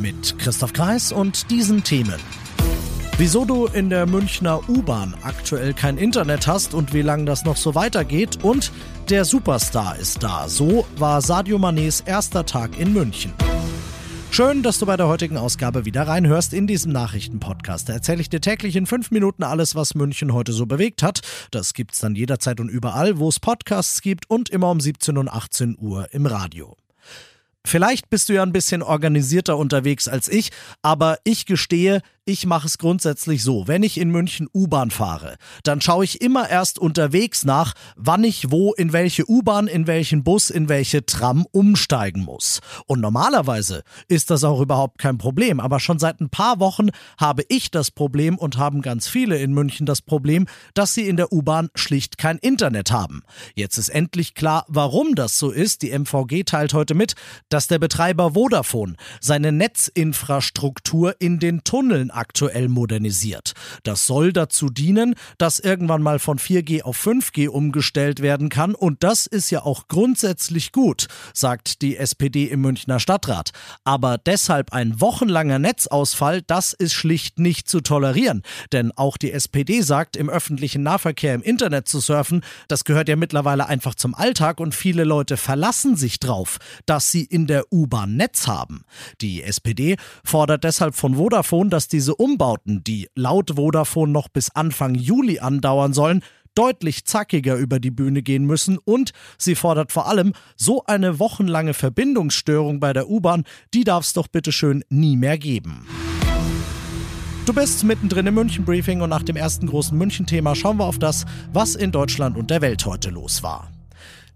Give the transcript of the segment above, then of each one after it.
Mit Christoph Kreis und diesen Themen. Wieso du in der Münchner U-Bahn aktuell kein Internet hast und wie lange das noch so weitergeht und der Superstar ist da. So war Sadio Manés erster Tag in München. Schön, dass du bei der heutigen Ausgabe wieder reinhörst in diesem Nachrichtenpodcast. Da erzähle ich dir täglich in fünf Minuten alles, was München heute so bewegt hat. Das gibt's dann jederzeit und überall, wo es Podcasts gibt und immer um 17 und 18 Uhr im Radio. Vielleicht bist du ja ein bisschen organisierter unterwegs als ich, aber ich gestehe, ich mache es grundsätzlich so. Wenn ich in München U-Bahn fahre, dann schaue ich immer erst unterwegs nach, wann ich wo in welche U-Bahn, in welchen Bus, in welche Tram umsteigen muss. Und normalerweise ist das auch überhaupt kein Problem. Aber schon seit ein paar Wochen habe ich das Problem und haben ganz viele in München das Problem, dass sie in der U-Bahn schlicht kein Internet haben. Jetzt ist endlich klar, warum das so ist. Die MVG teilt heute mit, dass der Betreiber Vodafone seine Netzinfrastruktur in den Tunneln aktuell modernisiert. Das soll dazu dienen, dass irgendwann mal von 4G auf 5G umgestellt werden kann und das ist ja auch grundsätzlich gut, sagt die SPD im Münchner Stadtrat. Aber deshalb ein wochenlanger Netzausfall, das ist schlicht nicht zu tolerieren, denn auch die SPD sagt, im öffentlichen Nahverkehr im Internet zu surfen, das gehört ja mittlerweile einfach zum Alltag und viele Leute verlassen sich drauf, dass sie in der U-Bahn Netz haben. Die SPD fordert deshalb von Vodafone, dass diese diese Umbauten, die laut Vodafone noch bis Anfang Juli andauern sollen, deutlich zackiger über die Bühne gehen müssen und sie fordert vor allem, so eine wochenlange Verbindungsstörung bei der U-Bahn, die darf es doch bitteschön nie mehr geben. Du bist mittendrin im München-Briefing und nach dem ersten großen München-Thema schauen wir auf das, was in Deutschland und der Welt heute los war.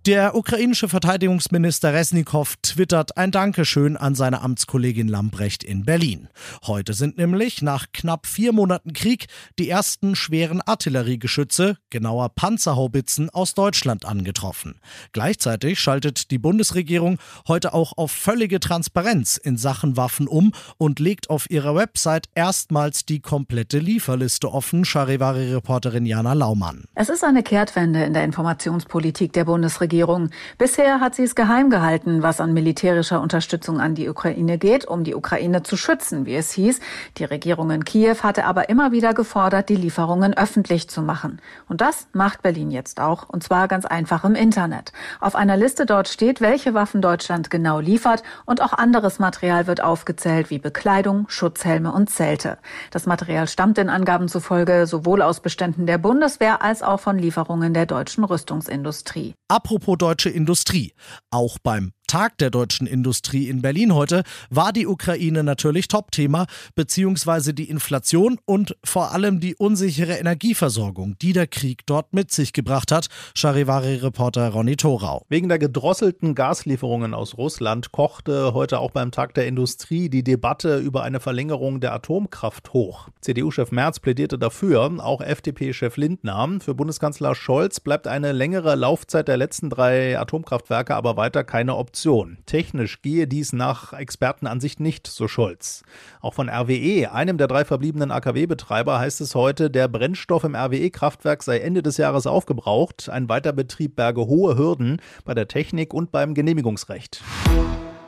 Der ukrainische Verteidigungsminister Resnikow twittert ein Dankeschön an seine Amtskollegin Lambrecht in Berlin. Heute sind nämlich nach knapp vier Monaten Krieg die ersten schweren Artilleriegeschütze, genauer Panzerhaubitzen, aus Deutschland angetroffen. Gleichzeitig schaltet die Bundesregierung heute auch auf völlige Transparenz in Sachen Waffen um und legt auf ihrer Website erstmals die komplette Lieferliste offen, Charivari-Reporterin Jana Laumann. Es ist eine Kehrtwende in der Informationspolitik der Bundesregierung. Regierung. Bisher hat sie es geheim gehalten, was an militärischer Unterstützung an die Ukraine geht, um die Ukraine zu schützen, wie es hieß. Die Regierung in Kiew hatte aber immer wieder gefordert, die Lieferungen öffentlich zu machen. Und das macht Berlin jetzt auch, und zwar ganz einfach im Internet. Auf einer Liste dort steht, welche Waffen Deutschland genau liefert und auch anderes Material wird aufgezählt, wie Bekleidung, Schutzhelme und Zelte. Das Material stammt den Angaben zufolge sowohl aus Beständen der Bundeswehr als auch von Lieferungen der deutschen Rüstungsindustrie. Apropos Apropos deutsche Industrie. Auch beim Tag der deutschen Industrie in Berlin heute war die Ukraine natürlich Topthema, beziehungsweise die Inflation und vor allem die unsichere Energieversorgung, die der Krieg dort mit sich gebracht hat. Charivari-Reporter Ronny Thorau. Wegen der gedrosselten Gaslieferungen aus Russland kochte heute auch beim Tag der Industrie die Debatte über eine Verlängerung der Atomkraft hoch. CDU-Chef Merz plädierte dafür, auch FDP-Chef Lindner. Für Bundeskanzler Scholz bleibt eine längere Laufzeit der letzten drei Atomkraftwerke aber weiter keine Option. Option. Technisch gehe dies nach Expertenansicht nicht, so Scholz. Auch von RWE, einem der drei verbliebenen AKW-Betreiber, heißt es heute, der Brennstoff im RWE-Kraftwerk sei Ende des Jahres aufgebraucht. Ein Weiterbetrieb berge hohe Hürden bei der Technik und beim Genehmigungsrecht.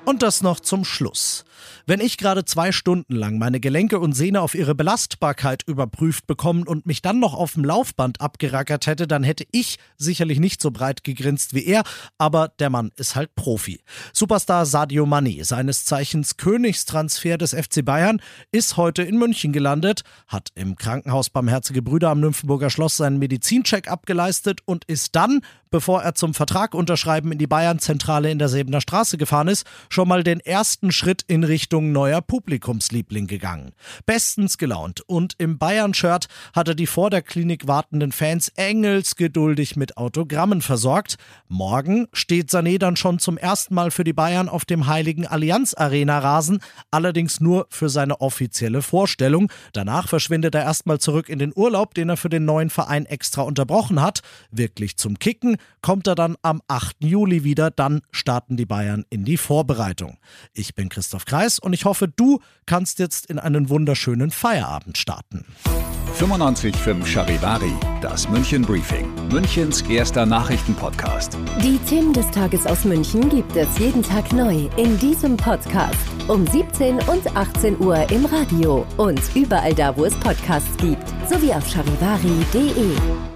Und das noch zum Schluss. Wenn ich gerade zwei Stunden lang meine Gelenke und Sehne auf ihre Belastbarkeit überprüft bekommen und mich dann noch auf dem Laufband abgerackert hätte, dann hätte ich sicherlich nicht so breit gegrinst wie er, aber der Mann ist halt Profi. Superstar Sadio Mané, seines Zeichens Königstransfer des FC Bayern, ist heute in München gelandet, hat im Krankenhaus Barmherzige Brüder am Nymphenburger Schloss seinen Medizincheck abgeleistet und ist dann bevor er zum Vertrag unterschreiben in die Bayern-Zentrale in der Sebener Straße gefahren ist, schon mal den ersten Schritt in Richtung neuer Publikumsliebling gegangen. Bestens gelaunt und im Bayern-Shirt hat er die vor der Klinik wartenden Fans engelsgeduldig mit Autogrammen versorgt. Morgen steht Sané dann schon zum ersten Mal für die Bayern auf dem heiligen Allianz Arena Rasen, allerdings nur für seine offizielle Vorstellung. Danach verschwindet er erstmal zurück in den Urlaub, den er für den neuen Verein extra unterbrochen hat. Wirklich zum Kicken kommt er dann am 8. Juli wieder, dann starten die Bayern in die Vorbereitung. Ich bin Christoph Kreis und ich hoffe, du kannst jetzt in einen wunderschönen Feierabend starten. 95.5 Charivari, das München Briefing, Münchens erster Nachrichtenpodcast. Die Themen des Tages aus München gibt es jeden Tag neu in diesem Podcast. Um 17 und 18 Uhr im Radio und überall da, wo es Podcasts gibt, sowie auf charivari.de.